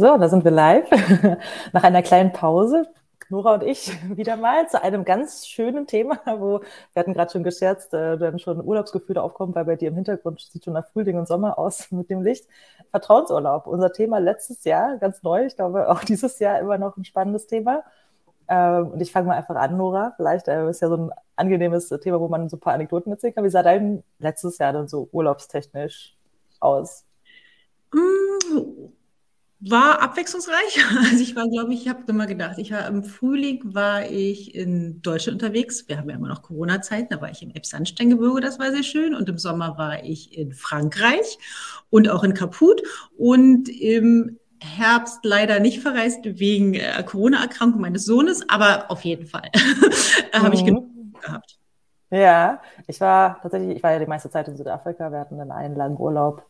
So, da sind wir live. Nach einer kleinen Pause, Nora und ich wieder mal zu einem ganz schönen Thema, wo wir hatten gerade schon gescherzt, äh, dann schon Urlaubsgefühle aufkommen, weil bei dir im Hintergrund sieht schon nach Frühling und Sommer aus mit dem Licht. Vertrauensurlaub, unser Thema letztes Jahr, ganz neu, ich glaube auch dieses Jahr immer noch ein spannendes Thema. Ähm, und ich fange mal einfach an, Nora. Vielleicht äh, ist ja so ein angenehmes Thema, wo man so ein paar Anekdoten erzählen kann. Wie sah dein letztes Jahr dann so urlaubstechnisch aus? Mm, war abwechslungsreich. Also ich war, glaube ich, ich habe immer gedacht, ich war im Frühling war ich in Deutschland unterwegs. Wir haben ja immer noch Corona-Zeiten, da war ich im Elbsandsteingebirge, das war sehr schön. Und im Sommer war ich in Frankreich und auch in Kaput. Und im Herbst leider nicht verreist wegen äh, Corona-Erkrankung meines Sohnes, aber auf jeden Fall mhm. habe ich genug gehabt. Ja, ich war tatsächlich, ich war ja die meiste Zeit in Südafrika. Wir hatten dann einen langen Urlaub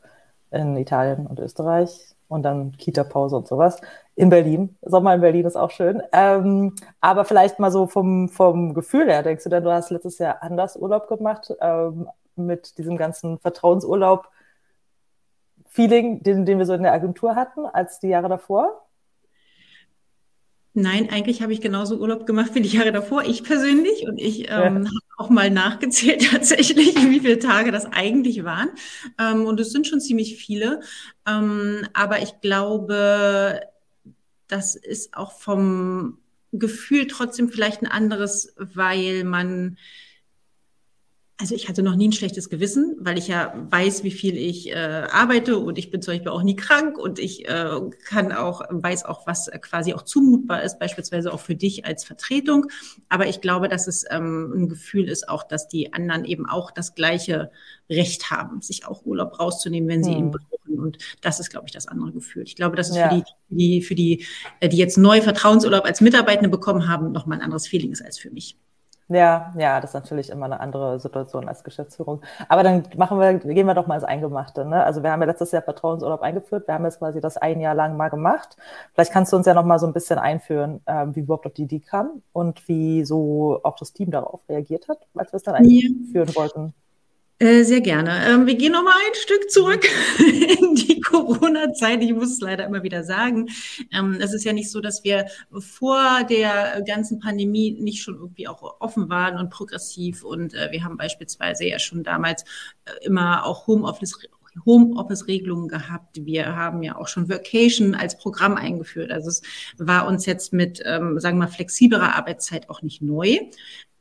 in Italien und Österreich und dann Kita-Pause und sowas. In Berlin. Sommer in Berlin ist auch schön. Ähm, aber vielleicht mal so vom, vom Gefühl her, denkst du denn, du hast letztes Jahr anders Urlaub gemacht ähm, mit diesem ganzen Vertrauensurlaub-Feeling, den, den wir so in der Agentur hatten, als die Jahre davor? Nein, eigentlich habe ich genauso Urlaub gemacht wie die Jahre davor, ich persönlich. Und ich ähm, ja. habe auch mal nachgezählt tatsächlich, wie viele Tage das eigentlich waren. Ähm, und es sind schon ziemlich viele. Ähm, aber ich glaube, das ist auch vom Gefühl trotzdem vielleicht ein anderes, weil man also ich hatte noch nie ein schlechtes Gewissen, weil ich ja weiß, wie viel ich äh, arbeite und ich bin zum Beispiel auch nie krank und ich äh, kann auch, weiß auch, was quasi auch zumutbar ist, beispielsweise auch für dich als Vertretung. Aber ich glaube, dass es ähm, ein Gefühl ist auch, dass die anderen eben auch das gleiche Recht haben, sich auch Urlaub rauszunehmen, wenn sie hm. ihn brauchen. Und das ist, glaube ich, das andere Gefühl. Ich glaube, das ist ja. für die, die, für die, äh, die jetzt neu Vertrauensurlaub als Mitarbeitende bekommen haben, nochmal ein anderes Feeling ist als für mich. Ja, ja, das ist natürlich immer eine andere Situation als Geschäftsführung. Aber dann machen wir, gehen wir doch mal ins Eingemachte. Ne? Also wir haben ja letztes Jahr Vertrauensurlaub eingeführt. Wir haben jetzt quasi das ein Jahr lang mal gemacht. Vielleicht kannst du uns ja noch mal so ein bisschen einführen, äh, wie überhaupt auf die Idee kam und wie so auch das Team darauf reagiert hat, als wir es dann einführen ja. wollten. Äh, sehr gerne. Ähm, wir gehen noch mal ein Stück zurück in die Corona-Zeit. Ich muss es leider immer wieder sagen. Ähm, es ist ja nicht so, dass wir vor der ganzen Pandemie nicht schon irgendwie auch offen waren und progressiv. Und äh, wir haben beispielsweise ja schon damals äh, immer auch Homeoffice Homeoffice-Regelungen gehabt. Wir haben ja auch schon Vacation als Programm eingeführt. Also es war uns jetzt mit, ähm, sagen wir mal, flexiblerer Arbeitszeit auch nicht neu.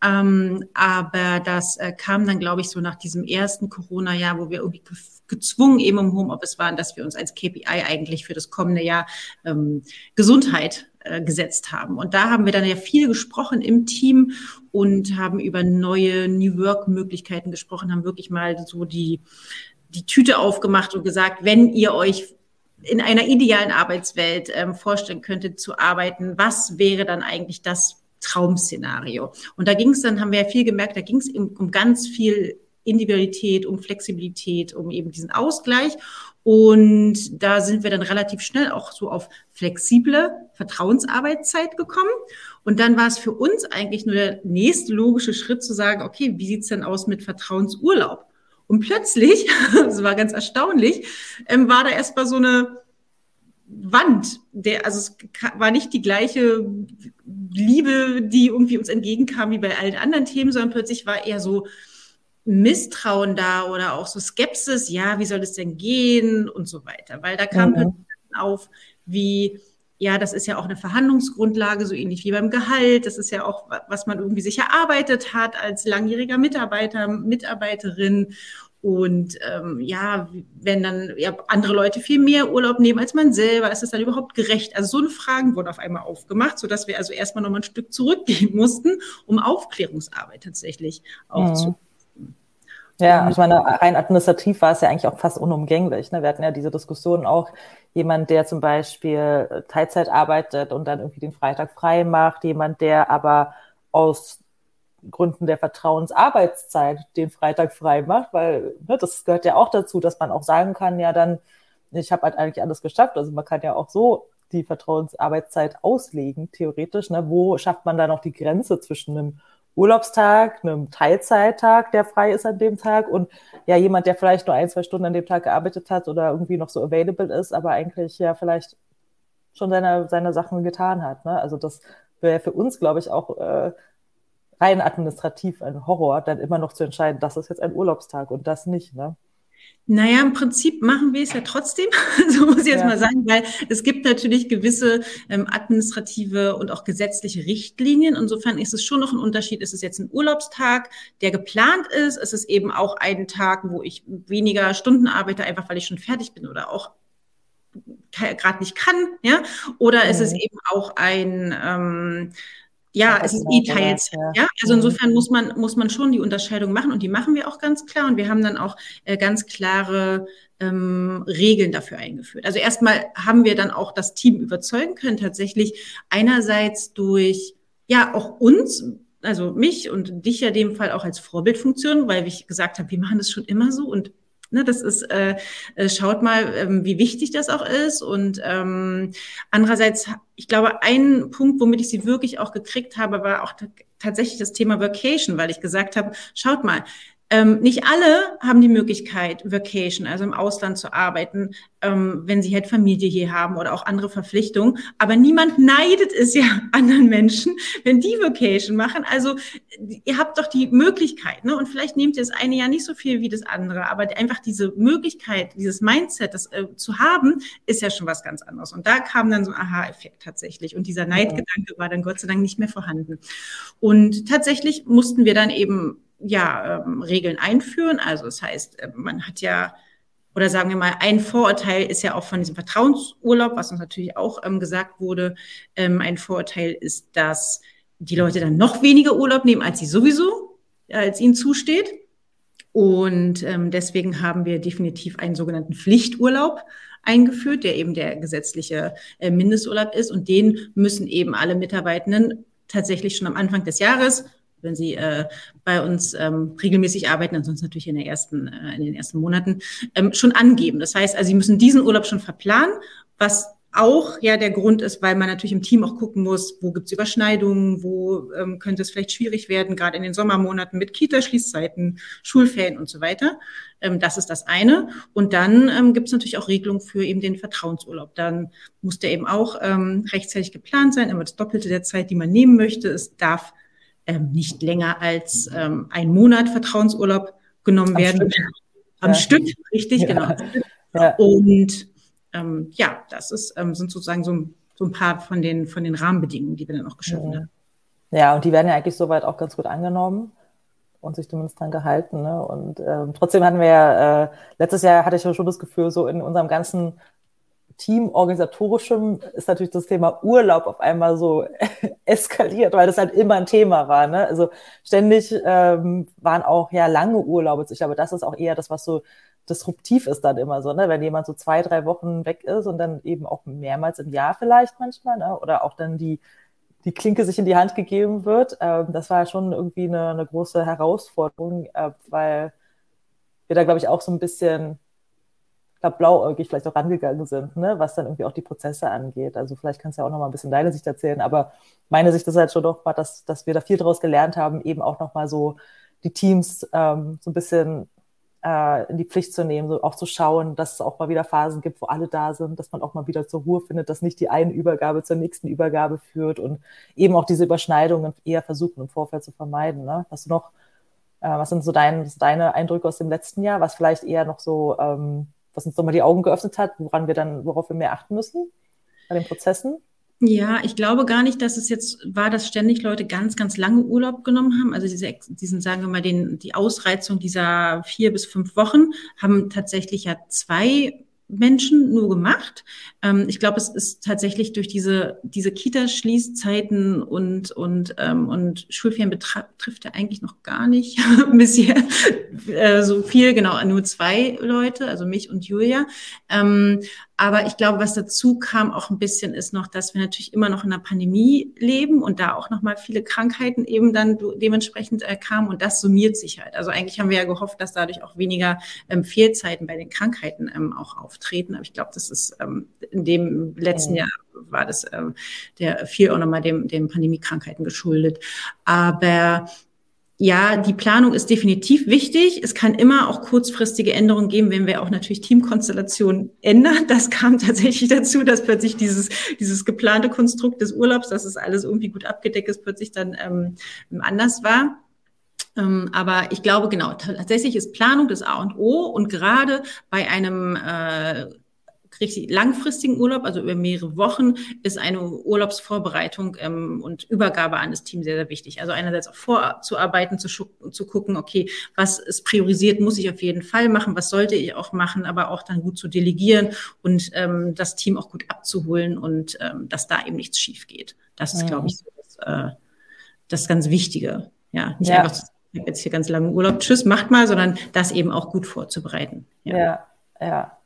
Ähm, aber das äh, kam dann, glaube ich, so nach diesem ersten Corona-Jahr, wo wir irgendwie ge gezwungen eben im Homeoffice waren, dass wir uns als KPI eigentlich für das kommende Jahr ähm, Gesundheit äh, gesetzt haben. Und da haben wir dann ja viel gesprochen im Team und haben über neue New Work-Möglichkeiten gesprochen, haben wirklich mal so die, die Tüte aufgemacht und gesagt, wenn ihr euch in einer idealen Arbeitswelt ähm, vorstellen könntet zu arbeiten, was wäre dann eigentlich das, Traum-Szenario. Und da ging es dann, haben wir ja viel gemerkt, da ging es um ganz viel Individualität, um Flexibilität, um eben diesen Ausgleich. Und da sind wir dann relativ schnell auch so auf flexible Vertrauensarbeitszeit gekommen. Und dann war es für uns eigentlich nur der nächste logische Schritt zu sagen, okay, wie sieht's denn aus mit Vertrauensurlaub? Und plötzlich, das war ganz erstaunlich, ähm, war da erstmal so eine Wand, der, also es war nicht die gleiche Liebe, die irgendwie uns entgegenkam wie bei allen anderen Themen, sondern plötzlich war eher so Misstrauen da oder auch so Skepsis, ja, wie soll es denn gehen und so weiter, weil da kam mhm. auf, wie, ja, das ist ja auch eine Verhandlungsgrundlage, so ähnlich wie beim Gehalt. Das ist ja auch, was man irgendwie sich erarbeitet hat als langjähriger Mitarbeiter, Mitarbeiterin. Und ähm, ja, wenn dann ja, andere Leute viel mehr Urlaub nehmen als man selber, ist es dann überhaupt gerecht? Also so eine Fragen wurden auf einmal aufgemacht, sodass wir also erstmal nochmal ein Stück zurückgehen mussten, um Aufklärungsarbeit tatsächlich. Mhm. Ja, ich meine, rein administrativ war es ja eigentlich auch fast unumgänglich. Ne? Wir hatten ja diese Diskussion auch, jemand, der zum Beispiel Teilzeit arbeitet und dann irgendwie den Freitag frei macht, jemand, der aber aus Gründen der Vertrauensarbeitszeit den Freitag frei macht, weil ne, das gehört ja auch dazu, dass man auch sagen kann, ja dann, ich habe halt eigentlich alles geschafft. Also man kann ja auch so die Vertrauensarbeitszeit auslegen, theoretisch. Ne? Wo schafft man da noch die Grenze zwischen einem Urlaubstag, einem Teilzeittag, der frei ist an dem Tag und ja jemand, der vielleicht nur ein, zwei Stunden an dem Tag gearbeitet hat oder irgendwie noch so available ist, aber eigentlich ja vielleicht schon seine, seine Sachen getan hat. Ne? Also das wäre für uns, glaube ich, auch äh, rein administrativ ein Horror, dann immer noch zu entscheiden, das ist jetzt ein Urlaubstag und das nicht. Ne? Naja, im Prinzip machen wir es ja trotzdem, so muss ich jetzt ja. mal sagen, weil es gibt natürlich gewisse ähm, administrative und auch gesetzliche Richtlinien. Insofern ist es schon noch ein Unterschied. Ist es jetzt ein Urlaubstag, der geplant ist? Ist es eben auch ein Tag, wo ich weniger Stunden arbeite, einfach weil ich schon fertig bin oder auch gerade nicht kann, ja? Oder mhm. ist es eben auch ein ähm, ja, es ist E-Teilzeit. Ja. ja. also mhm. insofern muss man, muss man schon die Unterscheidung machen und die machen wir auch ganz klar und wir haben dann auch äh, ganz klare ähm, Regeln dafür eingeführt. Also erstmal haben wir dann auch das Team überzeugen können, tatsächlich einerseits durch, ja, auch uns, also mich und dich ja dem Fall auch als Vorbildfunktion, weil ich gesagt habe, wir machen das schon immer so und Ne, das ist, äh, äh, schaut mal, ähm, wie wichtig das auch ist. Und ähm, andererseits, ich glaube, ein Punkt, womit ich sie wirklich auch gekriegt habe, war auch tatsächlich das Thema Vacation, weil ich gesagt habe, schaut mal, ähm, nicht alle haben die Möglichkeit, Vacation, also im Ausland zu arbeiten, ähm, wenn sie halt Familie hier haben oder auch andere Verpflichtungen. Aber niemand neidet es ja anderen Menschen, wenn die Vacation machen. Also ihr habt doch die Möglichkeit, ne? Und vielleicht nehmt ihr das eine ja nicht so viel wie das andere, aber einfach diese Möglichkeit, dieses Mindset, das äh, zu haben, ist ja schon was ganz anderes. Und da kam dann so ein Aha-Effekt tatsächlich. Und dieser Neidgedanke war dann Gott sei Dank nicht mehr vorhanden. Und tatsächlich mussten wir dann eben ja, ähm, Regeln einführen. Also das heißt, äh, man hat ja, oder sagen wir mal, ein Vorurteil ist ja auch von diesem Vertrauensurlaub, was uns natürlich auch ähm, gesagt wurde. Ähm, ein Vorurteil ist, dass die Leute dann noch weniger Urlaub nehmen, als sie sowieso, äh, als ihnen zusteht. Und ähm, deswegen haben wir definitiv einen sogenannten Pflichturlaub eingeführt, der eben der gesetzliche äh, Mindesturlaub ist. Und den müssen eben alle Mitarbeitenden tatsächlich schon am Anfang des Jahres wenn sie äh, bei uns ähm, regelmäßig arbeiten, ansonsten natürlich in, der ersten, äh, in den ersten Monaten, ähm, schon angeben. Das heißt, also sie müssen diesen Urlaub schon verplanen, was auch ja der Grund ist, weil man natürlich im Team auch gucken muss, wo gibt es Überschneidungen, wo ähm, könnte es vielleicht schwierig werden, gerade in den Sommermonaten mit Kita-Schließzeiten, Schulferien und so weiter. Ähm, das ist das eine. Und dann ähm, gibt es natürlich auch Regelungen für eben den Vertrauensurlaub. Dann muss der eben auch ähm, rechtzeitig geplant sein, immer das Doppelte der Zeit, die man nehmen möchte. Es darf ähm, nicht länger als ähm, ein Monat Vertrauensurlaub genommen Am werden. Stück. Am ja. Stück, richtig, ja. genau. Ja. Und ähm, ja, das ist, ähm, sind sozusagen so, so, ein paar von den, von den Rahmenbedingungen, die wir dann auch geschaffen haben. Ja, und die werden ja eigentlich soweit auch ganz gut angenommen und sich zumindest dran gehalten. Ne? Und ähm, trotzdem hatten wir ja, äh, letztes Jahr hatte ich ja schon das Gefühl, so in unserem ganzen Teamorganisatorischem ist natürlich das Thema Urlaub auf einmal so eskaliert, weil das halt immer ein Thema war. Ne? Also ständig ähm, waren auch ja lange Urlaube. Ich glaube, das ist auch eher das, was so disruptiv ist dann immer so, ne? wenn jemand so zwei, drei Wochen weg ist und dann eben auch mehrmals im Jahr vielleicht manchmal, ne? oder auch dann die, die Klinke sich in die Hand gegeben wird. Ähm, das war schon irgendwie eine, eine große Herausforderung, äh, weil wir da, glaube ich, auch so ein bisschen glaube, blauäugig vielleicht auch rangegangen sind, ne? was dann irgendwie auch die Prozesse angeht. Also vielleicht kannst du ja auch noch mal ein bisschen deine Sicht erzählen, aber meine Sicht ist halt schon doch dass, dass wir da viel daraus gelernt haben, eben auch noch mal so die Teams ähm, so ein bisschen äh, in die Pflicht zu nehmen, so auch zu schauen, dass es auch mal wieder Phasen gibt, wo alle da sind, dass man auch mal wieder zur Ruhe findet, dass nicht die eine Übergabe zur nächsten Übergabe führt und eben auch diese Überschneidungen eher versuchen im Vorfeld zu vermeiden. Ne? Hast du noch, äh, was sind so dein, deine Eindrücke aus dem letzten Jahr, was vielleicht eher noch so ähm, was uns nochmal die Augen geöffnet hat, woran wir dann, worauf wir mehr achten müssen bei den Prozessen? Ja, ich glaube gar nicht, dass es jetzt war, dass ständig Leute ganz, ganz lange Urlaub genommen haben. Also diese, diesen, sagen wir mal, den, die Ausreizung dieser vier bis fünf Wochen haben tatsächlich ja zwei Menschen nur gemacht. Ähm, ich glaube, es ist tatsächlich durch diese, diese Kita-Schließzeiten und, und, ähm, und Schulferien betrifft er eigentlich noch gar nicht bisher äh, so viel, genau, nur zwei Leute, also mich und Julia. Ähm, aber ich glaube, was dazu kam auch ein bisschen ist noch, dass wir natürlich immer noch in einer Pandemie leben und da auch noch mal viele Krankheiten eben dann dementsprechend äh, kamen und das summiert sich halt. Also eigentlich haben wir ja gehofft, dass dadurch auch weniger ähm, Fehlzeiten bei den Krankheiten ähm, auch auftreten. Aber ich glaube, das ist ähm, in dem letzten Jahr war das ähm, der viel auch nochmal dem, dem Pandemiekrankheiten geschuldet. Aber ja, die Planung ist definitiv wichtig. Es kann immer auch kurzfristige Änderungen geben, wenn wir auch natürlich Teamkonstellationen ändern. Das kam tatsächlich dazu, dass plötzlich dieses, dieses geplante Konstrukt des Urlaubs, dass es alles irgendwie gut abgedeckt ist, plötzlich dann ähm, anders war. Ähm, aber ich glaube, genau, tatsächlich ist Planung das A und O und gerade bei einem äh, richtig langfristigen Urlaub, also über mehrere Wochen, ist eine Urlaubsvorbereitung ähm, und Übergabe an das Team sehr, sehr wichlich. Also einerseits auch vorzuarbeiten, zu, zu gucken, okay, was ist priorisiert, muss ich auf jeden Fall machen, was sollte ich auch machen, aber auch dann gut zu delegieren und ähm, das Team auch gut abzuholen und ähm, dass da eben nichts schief geht. Das ist, ja. glaube ich, so das, äh, das ganz Wichtige. Ja, nicht ja. einfach zu ich jetzt hier ganz lange Urlaub, tschüss, macht mal, sondern das eben auch gut vorzubereiten. Ja, ja. ja.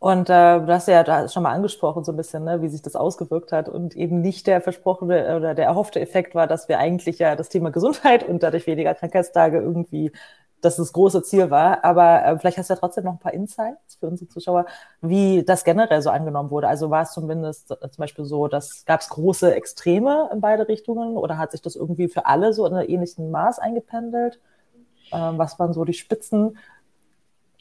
Und äh, du hast ja da schon mal angesprochen, so ein bisschen, ne, wie sich das ausgewirkt hat und eben nicht der versprochene oder der erhoffte Effekt war, dass wir eigentlich ja das Thema Gesundheit und dadurch weniger Krankheitstage irgendwie dass das große Ziel war. Aber äh, vielleicht hast du ja trotzdem noch ein paar Insights für unsere Zuschauer, wie das generell so angenommen wurde. Also war es zumindest äh, zum Beispiel so, dass gab es große Extreme in beide Richtungen oder hat sich das irgendwie für alle so in einem ähnlichen Maß eingependelt? Ähm, was waren so die Spitzen?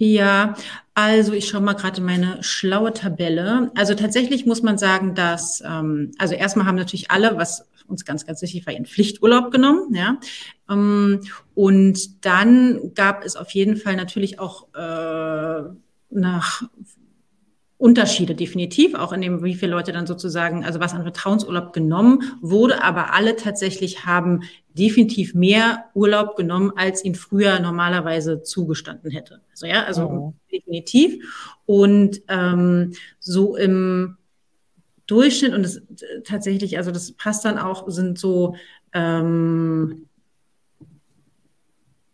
Ja, also ich schaue mal gerade meine schlaue Tabelle. Also tatsächlich muss man sagen, dass, ähm, also erstmal haben natürlich alle, was uns ganz, ganz wichtig war, ihren Pflichturlaub genommen. Ja. Ähm, und dann gab es auf jeden Fall natürlich auch äh, nach Unterschiede definitiv, auch in dem, wie viele Leute dann sozusagen, also was an Vertrauensurlaub genommen wurde, aber alle tatsächlich haben definitiv mehr Urlaub genommen, als ihn früher normalerweise zugestanden hätte. Also ja, also oh. definitiv. Und ähm, so im Durchschnitt und das tatsächlich, also das passt dann auch, sind so ähm,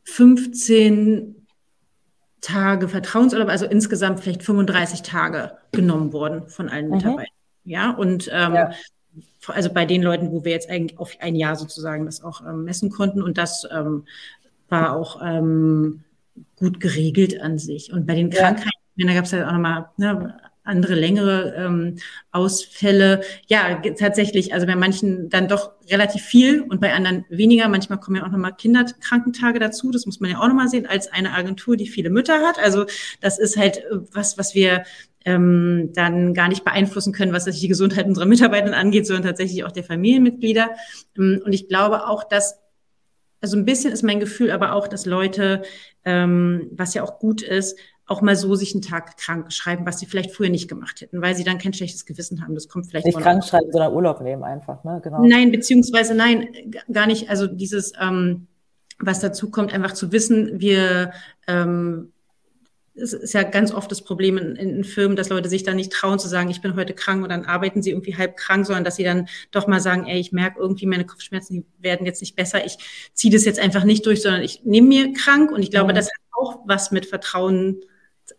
15 Tage Vertrauensurlaub, also insgesamt vielleicht 35 Tage genommen worden von allen mhm. Mitarbeitern. Ja, und ähm, ja. Also bei den Leuten, wo wir jetzt eigentlich auf ein Jahr sozusagen das auch ähm, messen konnten und das ähm, war auch ähm, gut geregelt an sich. Und bei den Krankheiten, ja. da gab es ja auch nochmal ne, andere längere ähm, Ausfälle. Ja, tatsächlich, also bei manchen dann doch relativ viel und bei anderen weniger. Manchmal kommen ja auch nochmal Kinderkrankentage dazu. Das muss man ja auch nochmal sehen, als eine Agentur, die viele Mütter hat. Also das ist halt äh, was, was wir ähm, dann gar nicht beeinflussen können, was die Gesundheit unserer Mitarbeiter angeht, sondern tatsächlich auch der Familienmitglieder. Ähm, und ich glaube auch, dass also ein bisschen ist mein Gefühl, aber auch, dass Leute, ähm, was ja auch gut ist, auch mal so sich einen Tag krank schreiben, was sie vielleicht früher nicht gemacht hätten, weil sie dann kein schlechtes Gewissen haben. Das kommt vielleicht nicht krank schreiben, sondern Urlaub nehmen einfach, ne? Genau. Nein, beziehungsweise nein, gar nicht. Also dieses, ähm, was dazu kommt, einfach zu wissen, wir ähm, es ist ja ganz oft das Problem in, in, Firmen, dass Leute sich da nicht trauen zu sagen, ich bin heute krank und dann arbeiten sie irgendwie halb krank, sondern dass sie dann doch mal sagen, ey, ich merke irgendwie, meine Kopfschmerzen die werden jetzt nicht besser, ich ziehe das jetzt einfach nicht durch, sondern ich nehme mir krank und ich glaube, mhm. das hat auch was mit Vertrauen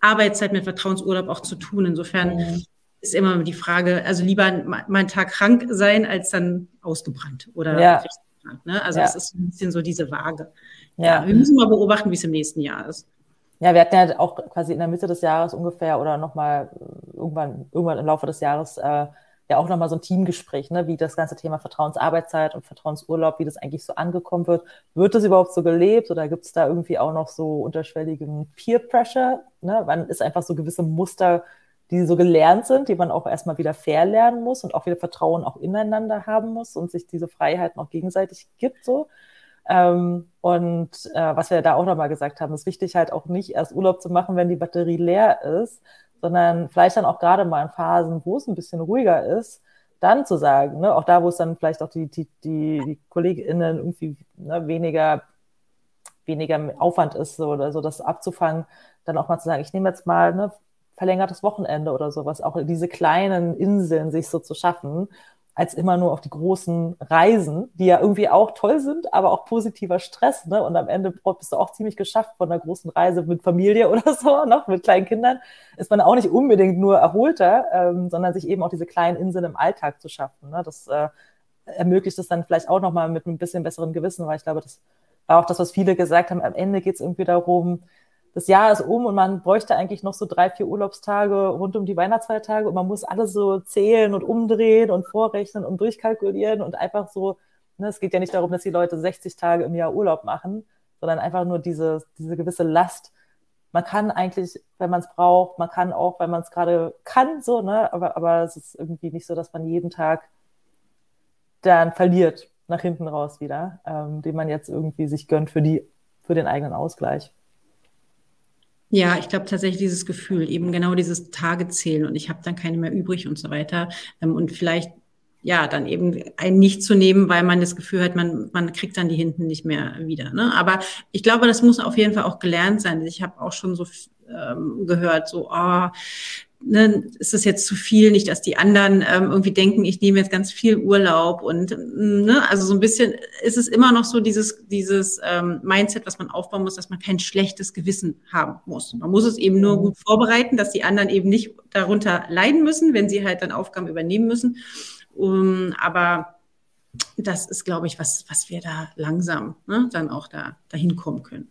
Arbeitszeit mit Vertrauensurlaub auch zu tun. Insofern mhm. ist immer die Frage, also lieber mal einen Tag krank sein, als dann ausgebrannt oder ja. krank. Ne? Also es ja. ist ein bisschen so diese Waage. Ja. ja. wir müssen mal beobachten, wie es im nächsten Jahr ist. Ja, wir hatten ja auch quasi in der Mitte des Jahres ungefähr oder nochmal irgendwann, irgendwann im Laufe des Jahres äh, ja auch nochmal so ein Teamgespräch, ne, wie das ganze Thema Vertrauensarbeitszeit und Vertrauensurlaub, wie das eigentlich so angekommen wird. Wird das überhaupt so gelebt oder gibt es da irgendwie auch noch so unterschwelligen Peer Pressure? Ne? Wann ist einfach so gewisse Muster, die so gelernt sind, die man auch erstmal wieder verlernen muss und auch wieder Vertrauen auch ineinander haben muss und sich diese Freiheiten auch gegenseitig gibt so. Ähm, und äh, was wir da auch nochmal gesagt haben, ist wichtig halt auch nicht erst Urlaub zu machen, wenn die Batterie leer ist, sondern vielleicht dann auch gerade mal in Phasen, wo es ein bisschen ruhiger ist, dann zu sagen, ne, auch da, wo es dann vielleicht auch die, die, die, die KollegInnen irgendwie ne, weniger, weniger Aufwand ist so, oder so, das abzufangen, dann auch mal zu sagen, ich nehme jetzt mal ne, verlängertes Wochenende oder sowas, auch diese kleinen Inseln sich so zu schaffen als immer nur auf die großen Reisen, die ja irgendwie auch toll sind, aber auch positiver Stress. Ne? Und am Ende bist du auch ziemlich geschafft von einer großen Reise mit Familie oder so, noch mit kleinen Kindern, ist man auch nicht unbedingt nur erholter, ähm, sondern sich eben auch diese kleinen Inseln im Alltag zu schaffen. Ne? Das äh, ermöglicht es dann vielleicht auch nochmal mit einem bisschen besseren Gewissen, weil ich glaube, das war auch das, was viele gesagt haben. Am Ende geht es irgendwie darum, das Jahr ist um und man bräuchte eigentlich noch so drei, vier Urlaubstage rund um die Weihnachtsfeiertage und man muss alles so zählen und umdrehen und vorrechnen und durchkalkulieren und einfach so, ne, es geht ja nicht darum, dass die Leute 60 Tage im Jahr Urlaub machen, sondern einfach nur diese, diese gewisse Last. Man kann eigentlich, wenn man es braucht, man kann auch, wenn man es gerade kann, so, ne? Aber, aber es ist irgendwie nicht so, dass man jeden Tag dann verliert nach hinten raus wieder, ähm, den man jetzt irgendwie sich gönnt für die, für den eigenen Ausgleich. Ja, ich glaube tatsächlich dieses Gefühl, eben genau dieses Tage zählen und ich habe dann keine mehr übrig und so weiter. Ähm, und vielleicht ja, dann eben ein nicht zu nehmen, weil man das Gefühl hat, man, man kriegt dann die hinten nicht mehr wieder. Ne? Aber ich glaube, das muss auf jeden Fall auch gelernt sein. Ich habe auch schon so ähm, gehört, so, oh, ne, ist es jetzt zu viel, nicht, dass die anderen ähm, irgendwie denken, ich nehme jetzt ganz viel Urlaub und ne, also so ein bisschen ist es immer noch so dieses, dieses ähm, Mindset, was man aufbauen muss, dass man kein schlechtes Gewissen haben muss. Man muss es eben nur mhm. gut vorbereiten, dass die anderen eben nicht darunter leiden müssen, wenn sie halt dann Aufgaben übernehmen müssen. Um, aber das ist, glaube ich, was, was wir da langsam ne, dann auch da dahin kommen können.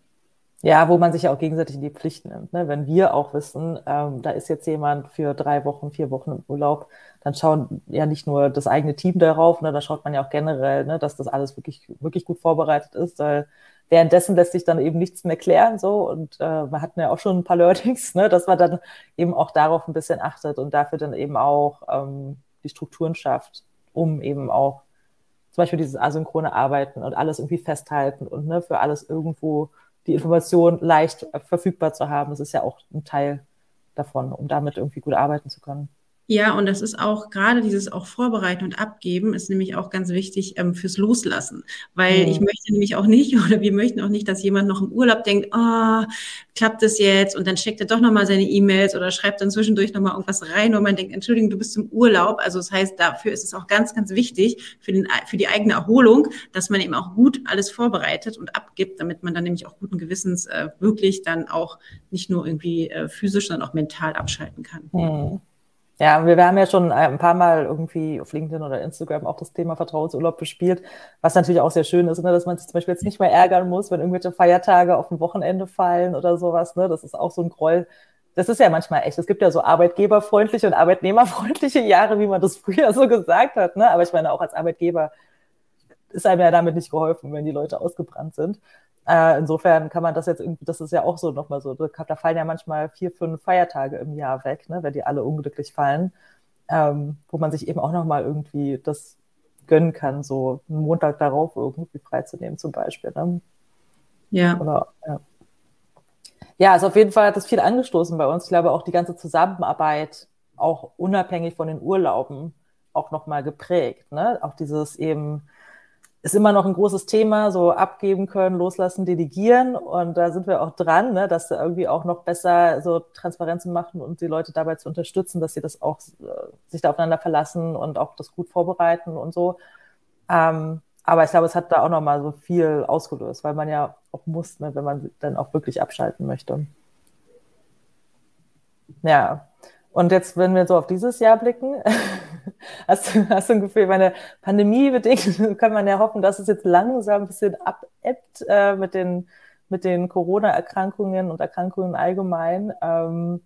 Ja, wo man sich ja auch gegenseitig in die Pflicht nimmt. Ne? Wenn wir auch wissen, ähm, da ist jetzt jemand für drei Wochen, vier Wochen im Urlaub, dann schauen ja nicht nur das eigene Team darauf, ne? da schaut man ja auch generell, ne, dass das alles wirklich, wirklich gut vorbereitet ist, weil währenddessen lässt sich dann eben nichts mehr klären so und äh, wir hatten ja auch schon ein paar Learnings, ne, dass man dann eben auch darauf ein bisschen achtet und dafür dann eben auch ähm, die Strukturen schafft, um eben auch zum Beispiel dieses asynchrone Arbeiten und alles irgendwie festhalten und ne, für alles irgendwo die Information leicht verfügbar zu haben. Das ist ja auch ein Teil davon, um damit irgendwie gut arbeiten zu können. Ja, und das ist auch gerade dieses auch Vorbereiten und Abgeben ist nämlich auch ganz wichtig ähm, fürs Loslassen, weil mhm. ich möchte nämlich auch nicht oder wir möchten auch nicht, dass jemand noch im Urlaub denkt, oh, klappt das jetzt und dann checkt er doch nochmal seine E-Mails oder schreibt dann zwischendurch nochmal irgendwas rein und man denkt, Entschuldigung, du bist im Urlaub. Also das heißt, dafür ist es auch ganz, ganz wichtig für, den, für die eigene Erholung, dass man eben auch gut alles vorbereitet und abgibt, damit man dann nämlich auch guten Gewissens äh, wirklich dann auch nicht nur irgendwie äh, physisch, sondern auch mental abschalten kann. Mhm. Ja, wir, haben ja schon ein paar Mal irgendwie auf LinkedIn oder Instagram auch das Thema Vertrauensurlaub bespielt, was natürlich auch sehr schön ist, ne, dass man sich zum Beispiel jetzt nicht mehr ärgern muss, wenn irgendwelche Feiertage auf ein Wochenende fallen oder sowas. Ne? Das ist auch so ein Groll. Das ist ja manchmal echt. Es gibt ja so arbeitgeberfreundliche und arbeitnehmerfreundliche Jahre, wie man das früher so gesagt hat. Ne? Aber ich meine, auch als Arbeitgeber ist einem ja damit nicht geholfen, wenn die Leute ausgebrannt sind. Äh, insofern kann man das jetzt irgendwie, das ist ja auch so nochmal so, da fallen ja manchmal vier, fünf Feiertage im Jahr weg, ne, wenn die alle unglücklich fallen, ähm, wo man sich eben auch nochmal irgendwie das gönnen kann, so einen Montag darauf irgendwie freizunehmen zum Beispiel. Ne? Ja. Oder, ja. Ja, also auf jeden Fall hat das viel angestoßen bei uns. Ich glaube auch die ganze Zusammenarbeit, auch unabhängig von den Urlauben, auch nochmal geprägt. Ne? Auch dieses eben, ist immer noch ein großes Thema, so abgeben können, loslassen, delegieren. Und da sind wir auch dran, ne, dass da irgendwie auch noch besser so Transparenzen machen und die Leute dabei zu unterstützen, dass sie das auch äh, sich da aufeinander verlassen und auch das gut vorbereiten und so. Ähm, aber ich glaube, es hat da auch noch mal so viel ausgelöst, weil man ja auch muss, ne, wenn man dann auch wirklich abschalten möchte. Ja, und jetzt, wenn wir so auf dieses Jahr blicken, hast, du, hast du ein Gefühl, meine Pandemie bedingt, kann man ja hoffen, dass es jetzt langsam ein bisschen abebbt äh, mit den, mit den Corona-Erkrankungen und Erkrankungen allgemein. Ähm,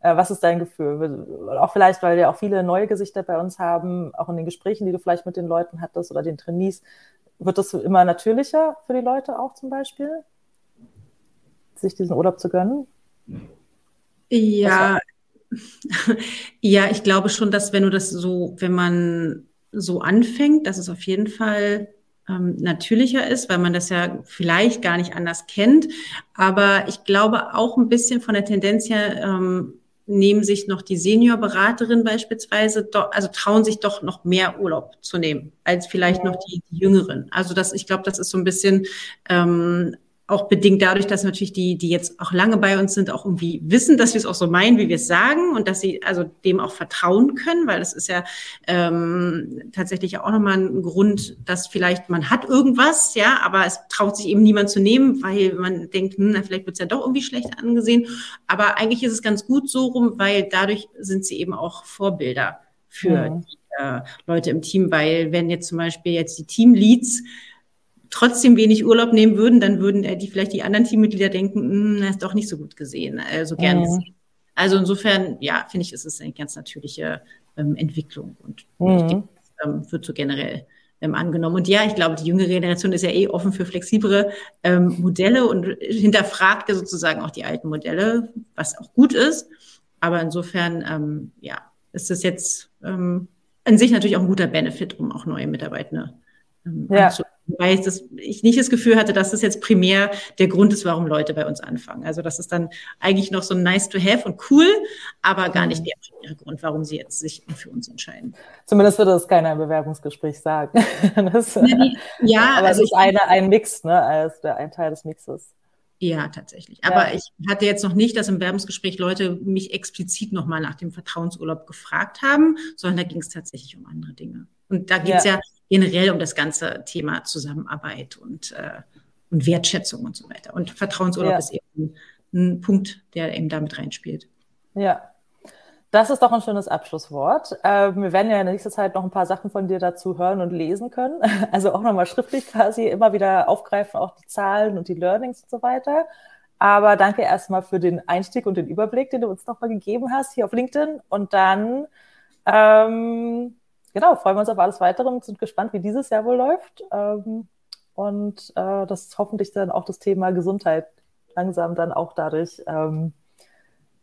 äh, was ist dein Gefühl? Auch vielleicht, weil wir auch viele neue Gesichter bei uns haben, auch in den Gesprächen, die du vielleicht mit den Leuten hattest oder den Trainees, wird das immer natürlicher für die Leute auch zum Beispiel, sich diesen Urlaub zu gönnen? Ja, ja, ich glaube schon, dass wenn du das so, wenn man so anfängt, dass es auf jeden Fall ähm, natürlicher ist, weil man das ja vielleicht gar nicht anders kennt. Aber ich glaube auch ein bisschen von der Tendenz her, ähm, nehmen sich noch die Seniorberaterin beispielsweise, also trauen sich doch noch mehr Urlaub zu nehmen als vielleicht noch die, die Jüngeren. Also das, ich glaube, das ist so ein bisschen ähm, auch bedingt dadurch, dass natürlich die, die jetzt auch lange bei uns sind, auch irgendwie wissen, dass wir es auch so meinen, wie wir es sagen und dass sie also dem auch vertrauen können, weil das ist ja ähm, tatsächlich auch nochmal ein Grund, dass vielleicht man hat irgendwas, ja, aber es traut sich eben niemand zu nehmen, weil man denkt, hm, vielleicht wird es ja doch irgendwie schlecht angesehen. Aber eigentlich ist es ganz gut so rum, weil dadurch sind sie eben auch Vorbilder für ja. die äh, Leute im Team, weil wenn jetzt zum Beispiel jetzt die Teamleads trotzdem wenig Urlaub nehmen würden, dann würden äh, die vielleicht die anderen Teammitglieder denken, hm, das ist doch nicht so gut gesehen, also gern mhm. Also insofern, ja, finde ich, ist es eine ganz natürliche ähm, Entwicklung und mhm. ich denke, ähm, wird so generell ähm, angenommen. Und ja, ich glaube, die jüngere Generation ist ja eh offen für flexiblere ähm, Modelle und hinterfragt ja sozusagen auch die alten Modelle, was auch gut ist. Aber insofern, ähm, ja, ist das jetzt ähm, an sich natürlich auch ein guter Benefit, um auch neue Mitarbeiter ähm, ja. Weil ich, das, ich nicht das Gefühl hatte, dass das jetzt primär der Grund ist, warum Leute bei uns anfangen. Also das ist dann eigentlich noch so nice to have und cool, aber gar nicht mhm. der primäre Grund, warum sie jetzt sich für uns entscheiden. Zumindest würde das keiner im Bewerbungsgespräch sagen. das, ja, ja, aber also es ist eine, ein Mix, ne, als der ein Teil des Mixes. Ja, tatsächlich. Aber ja. ich hatte jetzt noch nicht, dass im Werbungsgespräch Leute mich explizit nochmal nach dem Vertrauensurlaub gefragt haben, sondern da ging es tatsächlich um andere Dinge. Und da geht es ja. ja. Generell um das ganze Thema Zusammenarbeit und, äh, und Wertschätzung und so weiter. Und Vertrauensurlaub ja. ist eben ein Punkt, der eben damit reinspielt. Ja, das ist doch ein schönes Abschlusswort. Ähm, wir werden ja in der nächsten Zeit noch ein paar Sachen von dir dazu hören und lesen können. Also auch nochmal schriftlich quasi immer wieder aufgreifen, auch die Zahlen und die Learnings und so weiter. Aber danke erstmal für den Einstieg und den Überblick, den du uns nochmal gegeben hast hier auf LinkedIn. Und dann, ähm, genau, freuen wir uns auf alles weitere und sind gespannt, wie dieses Jahr wohl läuft. Ähm, und äh, dass hoffentlich dann auch das Thema Gesundheit langsam dann auch dadurch ähm,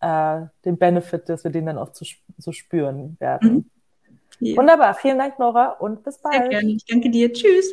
äh, den Benefit, dass wir den dann auch zu, so spüren werden. Mhm. Ja. Wunderbar, vielen Dank, Nora, und bis bald. Sehr gerne. Ich danke dir. Tschüss.